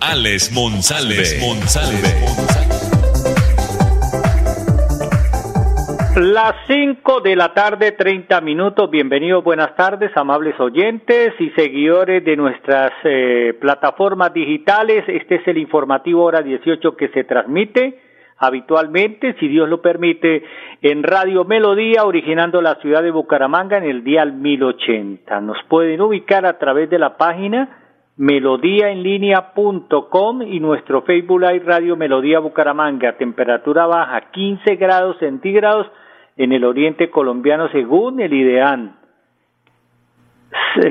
Alex Monsalve. Las 5 de la tarde, 30 minutos. Bienvenidos, buenas tardes, amables oyentes y seguidores de nuestras eh, plataformas digitales. Este es el informativo Hora 18 que se transmite habitualmente, si Dios lo permite, en Radio Melodía, originando la ciudad de Bucaramanga en el día 1080. Nos pueden ubicar a través de la página melodíaenlínea.com y nuestro Facebook Live Radio Melodía Bucaramanga, temperatura baja 15 grados centígrados en el oriente colombiano según el IDEAN.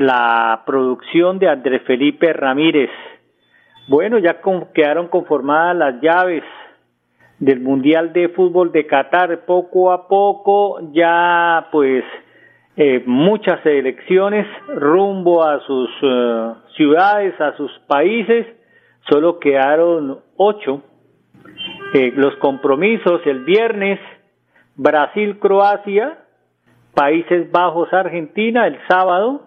La producción de Andrés Felipe Ramírez. Bueno, ya quedaron conformadas las llaves del Mundial de Fútbol de Qatar. Poco a poco ya pues eh, muchas elecciones rumbo a sus eh, ciudades, a sus países. Solo quedaron ocho. Eh, los compromisos el viernes, Brasil-Croacia, Países Bajos, Argentina, el sábado.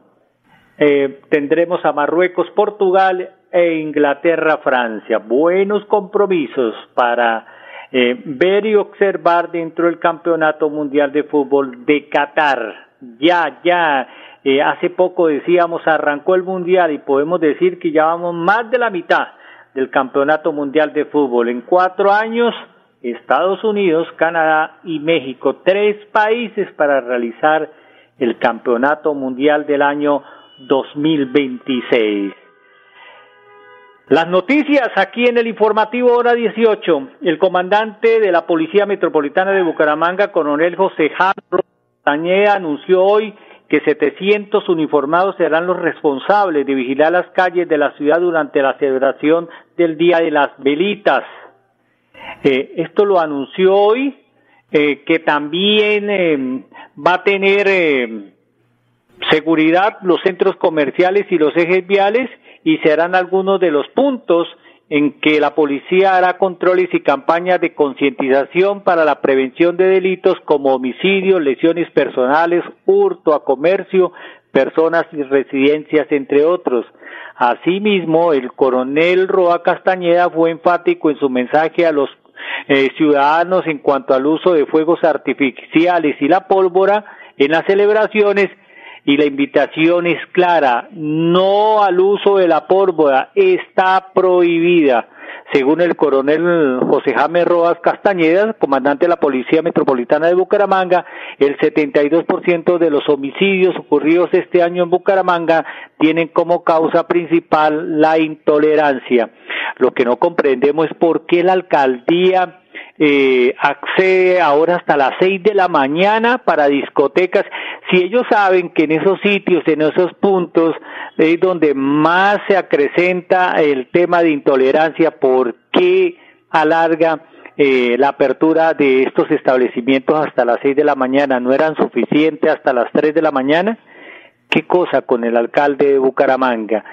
tendremos a Marruecos, Portugal e Inglaterra, Francia. Buenos compromisos para ver y observar dentro del Campeonato Mundial de Fútbol de Qatar. Ya, ya, eh, hace poco decíamos arrancó el Mundial y podemos decir que ya vamos más de la mitad del Campeonato Mundial de Fútbol. En cuatro años, Estados Unidos, Canadá y México, tres países para realizar el Campeonato Mundial del año 2026. Las noticias aquí en el informativo hora 18. El comandante de la Policía Metropolitana de Bucaramanga, coronel José Jaro Tañea, anunció hoy que 700 uniformados serán los responsables de vigilar las calles de la ciudad durante la celebración del Día de las Velitas. Eh, esto lo anunció hoy, eh, que también eh, va a tener seguridad los centros comerciales y los ejes viales y serán algunos de los puntos en que la policía hará controles y campañas de concientización para la prevención de delitos como homicidios, lesiones personales, hurto a comercio, personas y residencias, entre otros. Asimismo, el coronel Roa Castañeda fue enfático en su mensaje a los eh, ciudadanos en cuanto al uso de fuegos artificiales y la pólvora en las celebraciones y la invitación es clara, no al uso de la pólvora, está prohibida. Según el coronel José Jaime Rojas Castañeda, comandante de la Policía Metropolitana de Bucaramanga, el 72% de los homicidios ocurridos este año en Bucaramanga tienen como causa principal la intolerancia. Lo que no comprendemos es por qué la alcaldía eh, accede ahora hasta las seis de la mañana para discotecas. Si ellos saben que en esos sitios, en esos puntos, es donde más se acrecenta el tema de intolerancia, ¿por qué alarga eh, la apertura de estos establecimientos hasta las seis de la mañana? ¿No eran suficientes hasta las tres de la mañana? ¿Qué cosa con el alcalde de Bucaramanga?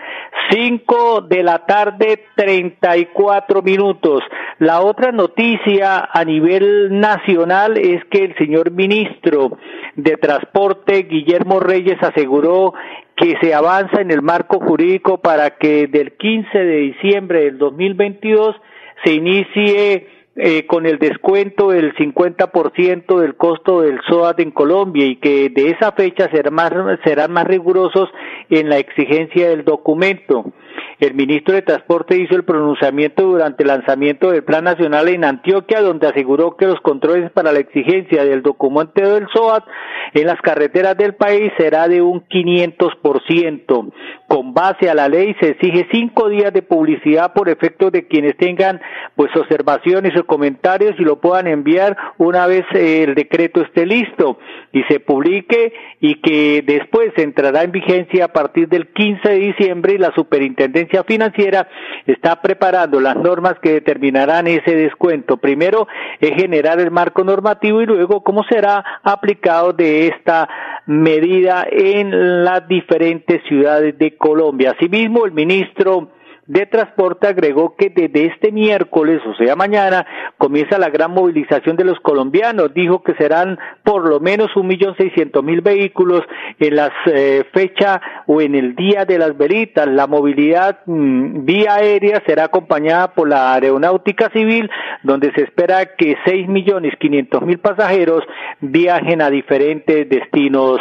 Cinco de la tarde, treinta y cuatro minutos. La otra noticia a nivel nacional es que el señor ministro de Transporte, Guillermo Reyes, aseguró que se avanza en el marco jurídico para que del 15 de diciembre del 2022 se inicie eh, con el descuento del 50% del costo del SOAT en Colombia y que de esa fecha más, serán más rigurosos en la exigencia del documento. El ministro de Transporte hizo el pronunciamiento durante el lanzamiento del Plan Nacional en Antioquia, donde aseguró que los controles para la exigencia del documento del SOAT en las carreteras del país será de un 500%. Con base a la ley se exige cinco días de publicidad por efecto de quienes tengan pues observaciones o comentarios y lo puedan enviar una vez eh, el decreto esté listo y se publique y que después entrará en vigencia a partir del 15 de diciembre y la superintendencia financiera está preparando las normas que determinarán ese descuento. Primero es generar el marco normativo y luego cómo será aplicado de esta medida en las diferentes ciudades de Colombia. Asimismo, el ministro de Transporte agregó que desde este miércoles, o sea mañana, comienza la gran movilización de los colombianos. Dijo que serán por lo menos un millón seiscientos mil vehículos en la eh, fecha o en el día de las velitas. La movilidad mm, vía aérea será acompañada por la aeronáutica civil, donde se espera que seis millones quinientos mil pasajeros viajen a diferentes destinos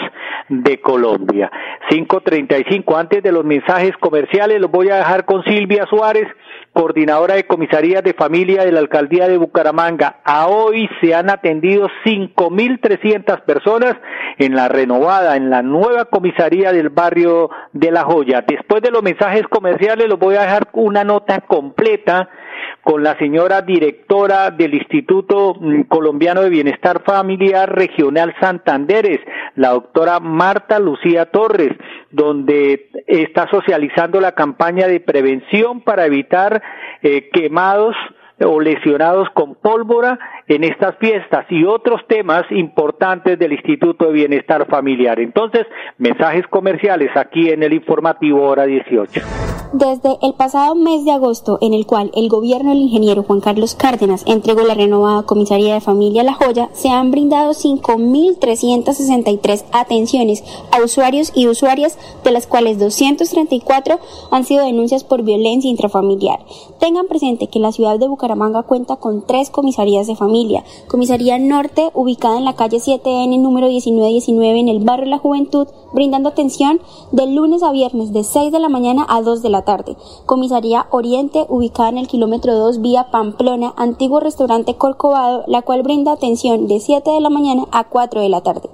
de Colombia. 535. Antes de los mensajes comerciales, los voy a dejar con Silvia Suárez, coordinadora de comisaría de familia de la alcaldía de Bucaramanga. A hoy se han atendido 5.300 personas en la renovada, en la nueva comisaría del barrio de La Joya. Después de los mensajes comerciales, los voy a dejar una nota completa con la señora directora del Instituto mm, Colombiano de Bienestar Familiar Regional Santanderes, la doctora Marta Lucía Torres, donde está socializando la campaña de prevención para evitar eh, quemados o lesionados con pólvora en estas fiestas y otros temas importantes del Instituto de Bienestar Familiar. Entonces, mensajes comerciales aquí en el informativo hora 18. Desde el pasado mes de agosto, en el cual el gobierno del ingeniero Juan Carlos Cárdenas entregó la renovada Comisaría de Familia La Joya, se han brindado 5.363 atenciones a usuarios y usuarias, de las cuales 234 han sido denuncias por violencia intrafamiliar. Tengan presente que la ciudad de Bucaramanga cuenta con tres comisarías de familia. Comisaría Norte, ubicada en la calle 7N número 1919 en el barrio La Juventud, brindando atención de lunes a viernes de 6 de la mañana a 2 de la tarde. Comisaría Oriente, ubicada en el kilómetro 2 vía Pamplona, antiguo restaurante Corcovado, la cual brinda atención de 7 de la mañana a 4 de la tarde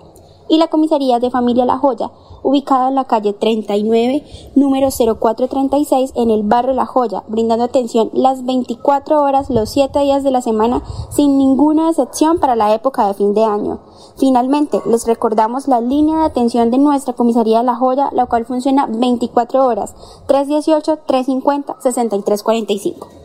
y la comisaría de familia La Joya, ubicada en la calle 39, número 0436 en el barrio La Joya, brindando atención las 24 horas los 7 días de la semana sin ninguna excepción para la época de fin de año. Finalmente, les recordamos la línea de atención de nuestra comisaría La Joya, la cual funciona 24 horas, 318 350 6345.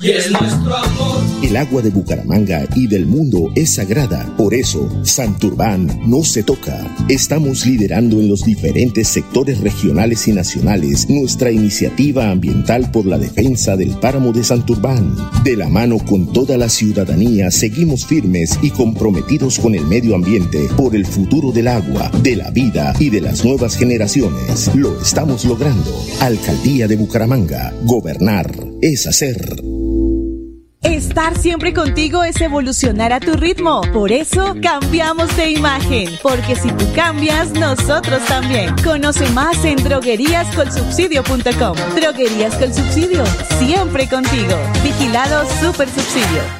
y es nuestro amor. El agua de Bucaramanga y del mundo es sagrada. Por eso, Santurbán no se toca. Estamos liderando en los diferentes sectores regionales y nacionales nuestra iniciativa ambiental por la defensa del páramo de Santurbán. De la mano con toda la ciudadanía, seguimos firmes y comprometidos con el medio ambiente por el futuro del agua, de la vida y de las nuevas generaciones. Lo estamos logrando. Alcaldía de Bucaramanga. Gobernar es hacer. Estar siempre contigo es evolucionar a tu ritmo. Por eso cambiamos de imagen. Porque si tú cambias, nosotros también. Conoce más en drogueríascolsubsidio.com. Droguerías con subsidio. Siempre contigo. Vigilado Super Subsidio.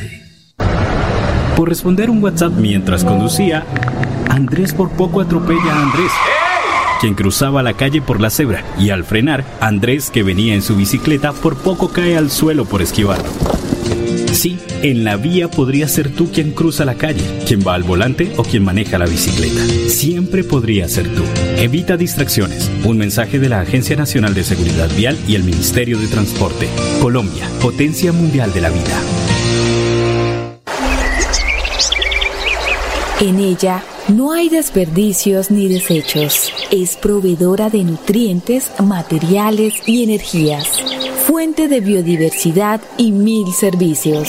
Responder un WhatsApp mientras conducía, Andrés por poco atropella a Andrés, quien cruzaba la calle por la cebra, y al frenar, Andrés, que venía en su bicicleta, por poco cae al suelo por esquivarlo. Sí, en la vía podría ser tú quien cruza la calle, quien va al volante o quien maneja la bicicleta. Siempre podría ser tú. Evita distracciones. Un mensaje de la Agencia Nacional de Seguridad Vial y el Ministerio de Transporte. Colombia, potencia mundial de la vida. En ella no hay desperdicios ni desechos. Es proveedora de nutrientes, materiales y energías. Fuente de biodiversidad y mil servicios.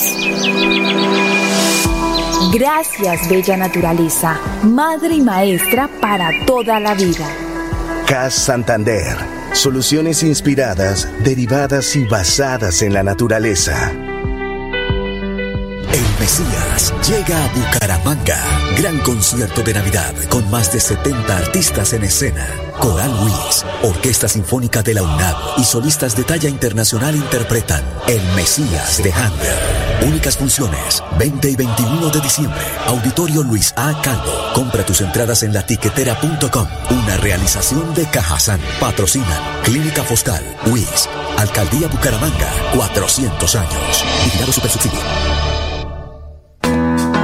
Gracias, bella naturaleza, madre y maestra para toda la vida. CAS Santander. Soluciones inspiradas, derivadas y basadas en la naturaleza. El Mesías llega a Bucaramanga. Gran concierto de Navidad con más de 70 artistas en escena. Coral Luis, Orquesta Sinfónica de la UNAM y solistas de talla internacional interpretan El Mesías de Handel. Únicas funciones, 20 y 21 de diciembre. Auditorio Luis A. Calvo. Compra tus entradas en latiquetera.com. Una realización de Cajazán. Patrocinan Clínica Foscal, WIS, Alcaldía Bucaramanga, 400 años. Vigilado Supersubsidio.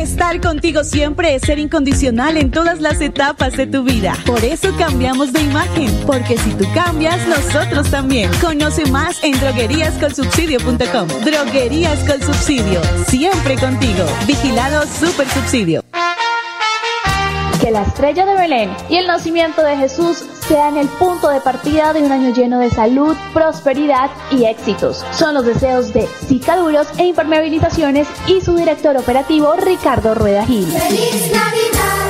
Estar contigo siempre es ser incondicional en todas las etapas de tu vida. Por eso cambiamos de imagen, porque si tú cambias, nosotros también. Conoce más en drogueríascolsubsidio.com. Droguerías con Subsidio, siempre contigo. Vigilado Super Subsidio. Que la estrella de Belén y el nacimiento de Jesús sean el punto de partida de un año lleno de salud, prosperidad y éxitos. Son los deseos de Cicaduros e Impermeabilizaciones y su director operativo Ricardo Rueda Gil. ¡Feliz Navidad!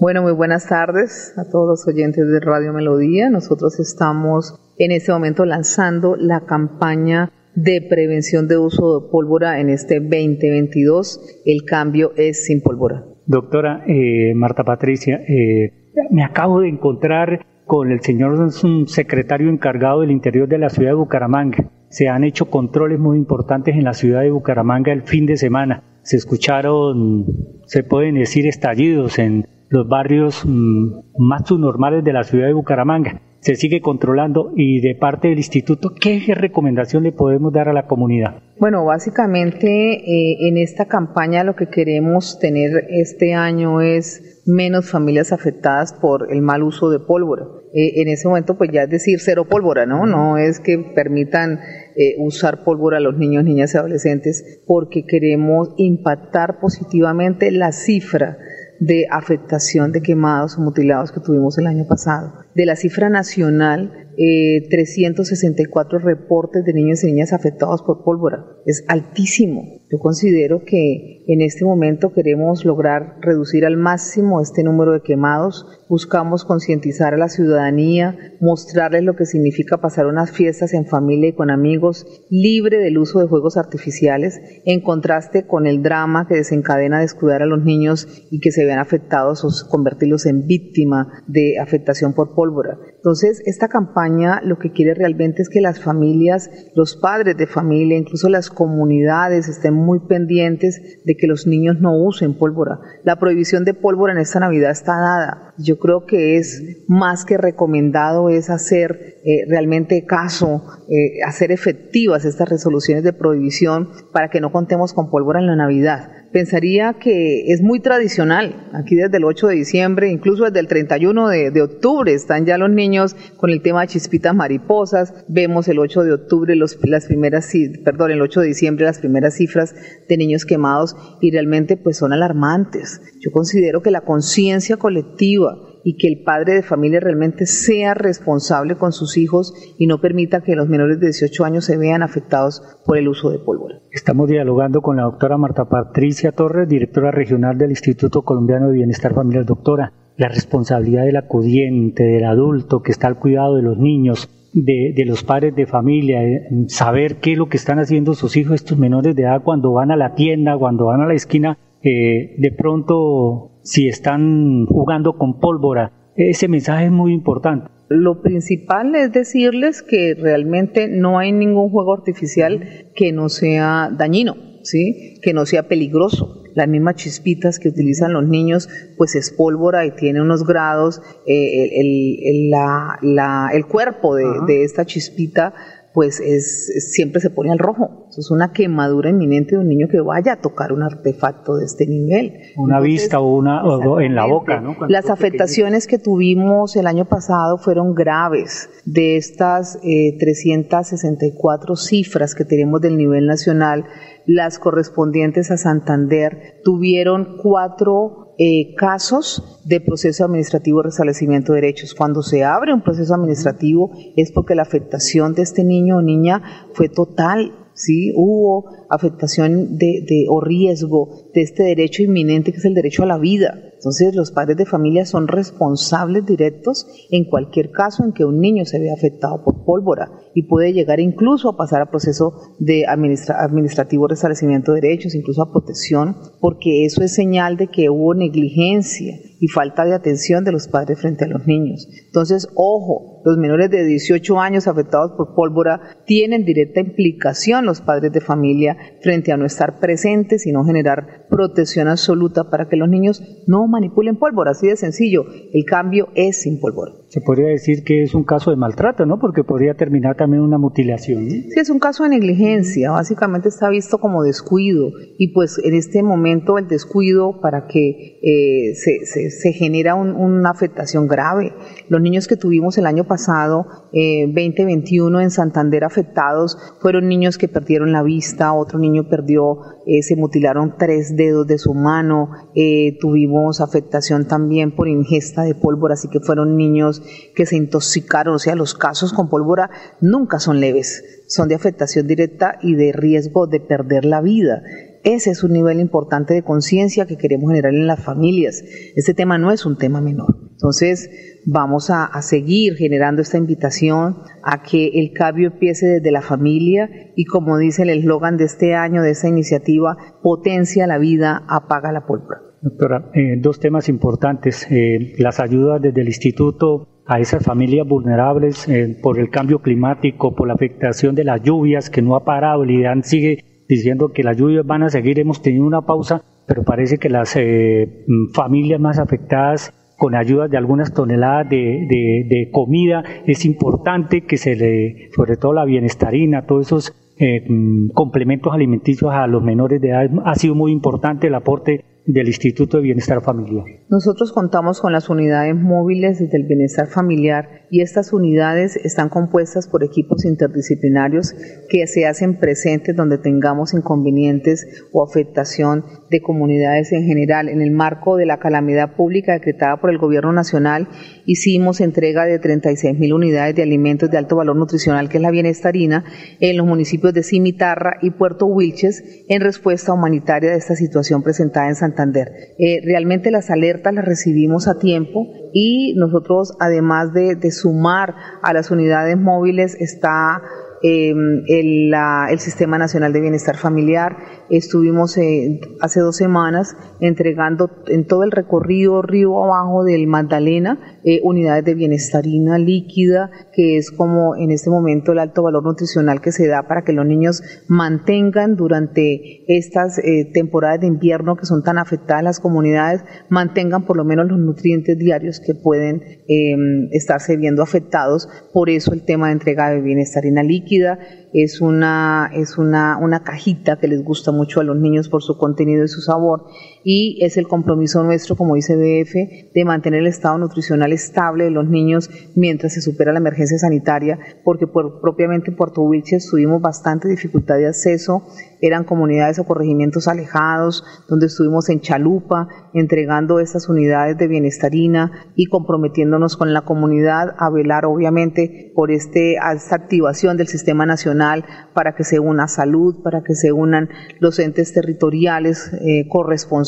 Bueno, muy buenas tardes a todos los oyentes de Radio Melodía. Nosotros estamos en este momento lanzando la campaña de prevención de uso de pólvora en este 2022. El cambio es sin pólvora. Doctora eh, Marta Patricia, eh, me acabo de encontrar con el señor secretario encargado del interior de la ciudad de Bucaramanga. Se han hecho controles muy importantes en la ciudad de Bucaramanga el fin de semana. Se escucharon, se pueden decir, estallidos en los barrios mm, más subnormales de la ciudad de Bucaramanga. Se sigue controlando y de parte del instituto, ¿qué recomendación le podemos dar a la comunidad? Bueno, básicamente eh, en esta campaña lo que queremos tener este año es menos familias afectadas por el mal uso de pólvora. Eh, en ese momento, pues ya es decir cero pólvora, ¿no? No es que permitan eh, usar pólvora a los niños, niñas y adolescentes, porque queremos impactar positivamente la cifra de afectación de quemados o mutilados que tuvimos el año pasado. De la cifra nacional, 364 eh, reportes de niños y niñas afectados por pólvora. Es altísimo. Yo considero que en este momento queremos lograr reducir al máximo este número de quemados. Buscamos concientizar a la ciudadanía, mostrarles lo que significa pasar unas fiestas en familia y con amigos, libre del uso de juegos artificiales, en contraste con el drama que desencadena descuidar a los niños y que se vean afectados o convertirlos en víctima de afectación por pólvora. Entonces, esta campaña lo que quiere realmente es que las familias, los padres de familia, incluso las comunidades estén muy pendientes de que los niños no usen pólvora. La prohibición de pólvora en esta Navidad está dada. Yo creo que es más que recomendado es hacer eh, realmente caso, eh, hacer efectivas estas resoluciones de prohibición para que no contemos con pólvora en la Navidad. Pensaría que es muy tradicional. Aquí desde el 8 de diciembre, incluso desde el 31 de, de octubre, están ya los niños con el tema de chispitas mariposas. Vemos el 8 de octubre, los, las primeras, perdón, el 8 de diciembre las primeras cifras de niños quemados y realmente pues son alarmantes. Yo considero que la conciencia colectiva y que el padre de familia realmente sea responsable con sus hijos y no permita que los menores de 18 años se vean afectados por el uso de pólvora. Estamos dialogando con la doctora Marta Patricia Torres, directora regional del Instituto Colombiano de Bienestar Familiar. Doctora, la responsabilidad del acudiente, del adulto que está al cuidado de los niños, de, los padres de familia, eh, saber qué es lo que están haciendo sus hijos, estos menores de edad, cuando van a la tienda, cuando van a la esquina, eh, de pronto si están jugando con pólvora. Ese mensaje es muy importante. Lo principal es decirles que realmente no hay ningún juego artificial que no sea dañino, ¿sí? que no sea peligroso las mismas chispitas que utilizan los niños, pues es pólvora y tiene unos grados, eh, el, el, la, la, el, cuerpo de, de, esta chispita pues es, siempre se pone al rojo. Es una quemadura inminente de un niño que vaya a tocar un artefacto de este nivel. Una vista o una o en la boca, ¿no? Cuando Las afectaciones que tuvimos el año pasado fueron graves. De estas eh, 364 cifras que tenemos del nivel nacional, las correspondientes a Santander tuvieron cuatro eh, casos de proceso administrativo de restablecimiento de derechos. Cuando se abre un proceso administrativo es porque la afectación de este niño o niña fue total, ¿sí? Hubo afectación de, de, o riesgo de este derecho inminente que es el derecho a la vida. Entonces los padres de familia son responsables directos en cualquier caso en que un niño se vea afectado por pólvora y puede llegar incluso a pasar a proceso de administra administrativo restablecimiento de derechos, incluso a protección, porque eso es señal de que hubo negligencia y falta de atención de los padres frente a los niños. Entonces, ojo, los menores de 18 años afectados por pólvora tienen directa implicación los padres de familia frente a no estar presentes y no generar protección absoluta para que los niños no manipulen pólvora, así de sencillo. El cambio es sin pólvora. Se podría decir que es un caso de maltrato, ¿no? Porque podría terminar también una mutilación. ¿no? Sí, es un caso de negligencia, básicamente está visto como descuido y pues en este momento el descuido para que eh, se, se, genera un, una afectación grave. Los niños que tuvimos el año pasado, eh, 2021 en Santander afectados, fueron niños que perdieron la vista, otro niño perdió, eh, se mutilaron tres dedos de su mano, eh, tuvimos afectación también por ingesta de pólvora, así que fueron niños que se intoxicaron, o sea, los casos con pólvora nunca son leves, son de afectación directa y de riesgo de perder la vida. Ese es un nivel importante de conciencia que queremos generar en las familias. Este tema no es un tema menor. Entonces, vamos a, seguir generando esta invitación a que el cambio empiece desde la familia y como dice el eslogan de este año, de esta iniciativa, potencia la vida, apaga la pólvora. Doctora, eh, dos temas importantes. Eh, las ayudas desde el instituto a esas familias vulnerables eh, por el cambio climático, por la afectación de las lluvias que no ha parado. El IDAN sigue diciendo que las lluvias van a seguir. Hemos tenido una pausa, pero parece que las familias más afectadas con ayuda de algunas toneladas de, de, de, comida, es importante que se le, sobre todo la bienestarina, todos esos eh, complementos alimenticios a los menores de edad, ha sido muy importante el aporte del Instituto de Bienestar Familiar. Nosotros contamos con las unidades móviles del bienestar familiar y estas unidades están compuestas por equipos interdisciplinarios que se hacen presentes donde tengamos inconvenientes o afectación de comunidades en general. En el marco de la calamidad pública decretada por el Gobierno Nacional, hicimos entrega de 36 mil unidades de alimentos de alto valor nutricional, que es la bienestarina, en los municipios de Cimitarra y Puerto Wilches, en respuesta humanitaria de esta situación presentada en Santa Eh, realmente las alertas las recibimos a tiempo y nosotros, además de, de sumar a las unidades móviles, está eh, el, la, el, Sistema Nacional de Bienestar Familiar. Estuvimos eh, hace dos semanas entregando en todo el recorrido río abajo del Magdalena eh, unidades de bienestarina líquida, que es como en este momento el alto valor nutricional que se da para que los niños mantengan durante estas eh, temporadas de invierno que son tan afectadas las comunidades, mantengan por lo menos los nutrientes diarios que pueden estarse viendo afectados. Por eso el tema de entrega de bienestarina líquida es una, es una, una cajita que les gusta mucho a los niños por su contenido y su sabor y es el compromiso nuestro, como dice BF, de mantener el estado nutricional estable de los niños mientras se supera la emergencia sanitaria, porque por, propiamente en Puerto Wilches tuvimos bastante dificultad de acceso, eran comunidades o corregimientos alejados, donde estuvimos en Chalupa entregando estas unidades de bienestarina y comprometiéndonos con la comunidad a velar obviamente por este, esta activación del sistema nacional para que se una salud, para que se unan los entes territoriales eh, corresponsables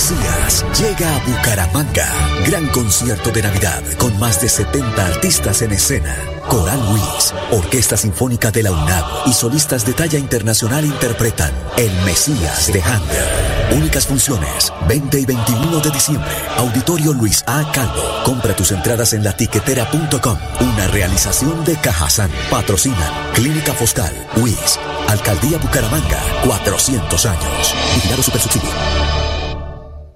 Mesías llega a Bucaramanga. Gran concierto de Navidad con más de 70 artistas en escena. Coral Luis, Orquesta Sinfónica de la UNAM y solistas de talla internacional interpretan El Mesías de Handel. Únicas funciones, 20 y 21 de diciembre. Auditorio Luis A. Calvo. Compra tus entradas en latiquetera.com. Una realización de Cajazán. Patrocinan Clínica Foscal, Luis, Alcaldía Bucaramanga, 400 años. Vigilado Supersubsidio.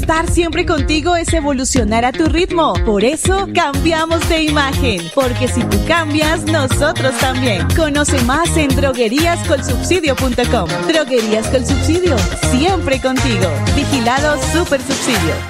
Estar siempre contigo es evolucionar a tu ritmo. Por eso cambiamos de imagen. Porque si tú cambias, nosotros también. Conoce más en drogueríascolsubsidio.com. Droguerías con subsidio. Siempre contigo. Vigilado Super Subsidio.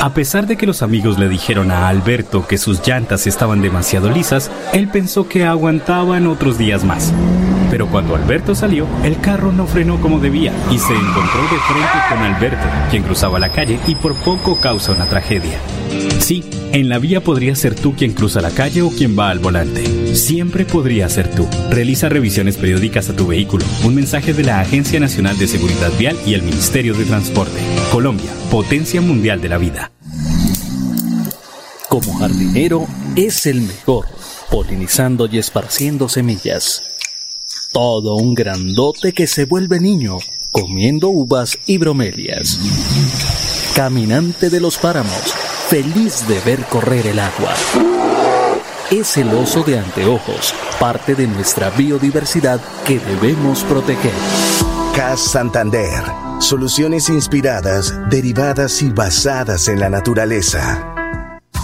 A pesar de que los amigos le dijeron a Alberto que sus llantas estaban demasiado lisas, él pensó que aguantaban otros días más. Pero cuando Alberto salió, el carro no frenó como debía y se encontró de frente con Alberto, quien cruzaba la calle y por poco causa una tragedia. Sí, en la vía podría ser tú quien cruza la calle o quien va al volante. Siempre podría ser tú. Realiza revisiones periódicas a tu vehículo. Un mensaje de la Agencia Nacional de Seguridad Vial y el Ministerio de Transporte. Colombia, potencia mundial de la vida. Como jardinero es el mejor, polinizando y esparciendo semillas. Todo un grandote que se vuelve niño, comiendo uvas y bromelias. Caminante de los páramos, feliz de ver correr el agua. Es el oso de anteojos, parte de nuestra biodiversidad que debemos proteger. CAS Santander. Soluciones inspiradas, derivadas y basadas en la naturaleza.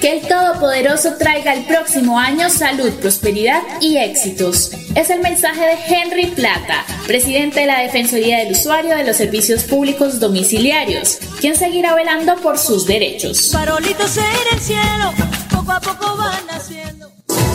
Que el Todopoderoso traiga el próximo año salud, prosperidad y éxitos. Es el mensaje de Henry Plata, presidente de la Defensoría del Usuario de los Servicios Públicos Domiciliarios, quien seguirá velando por sus derechos. Farolitos en el cielo, poco a poco van naciendo.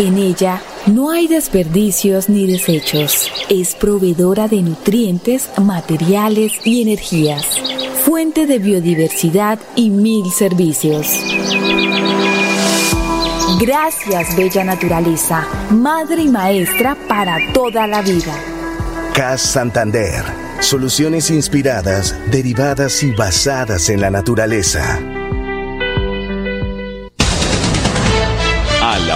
En ella no hay desperdicios ni desechos. Es proveedora de nutrientes, materiales y energías. Fuente de biodiversidad y mil servicios. Gracias, Bella Naturaleza, madre y maestra para toda la vida. CAS Santander. Soluciones inspiradas, derivadas y basadas en la naturaleza.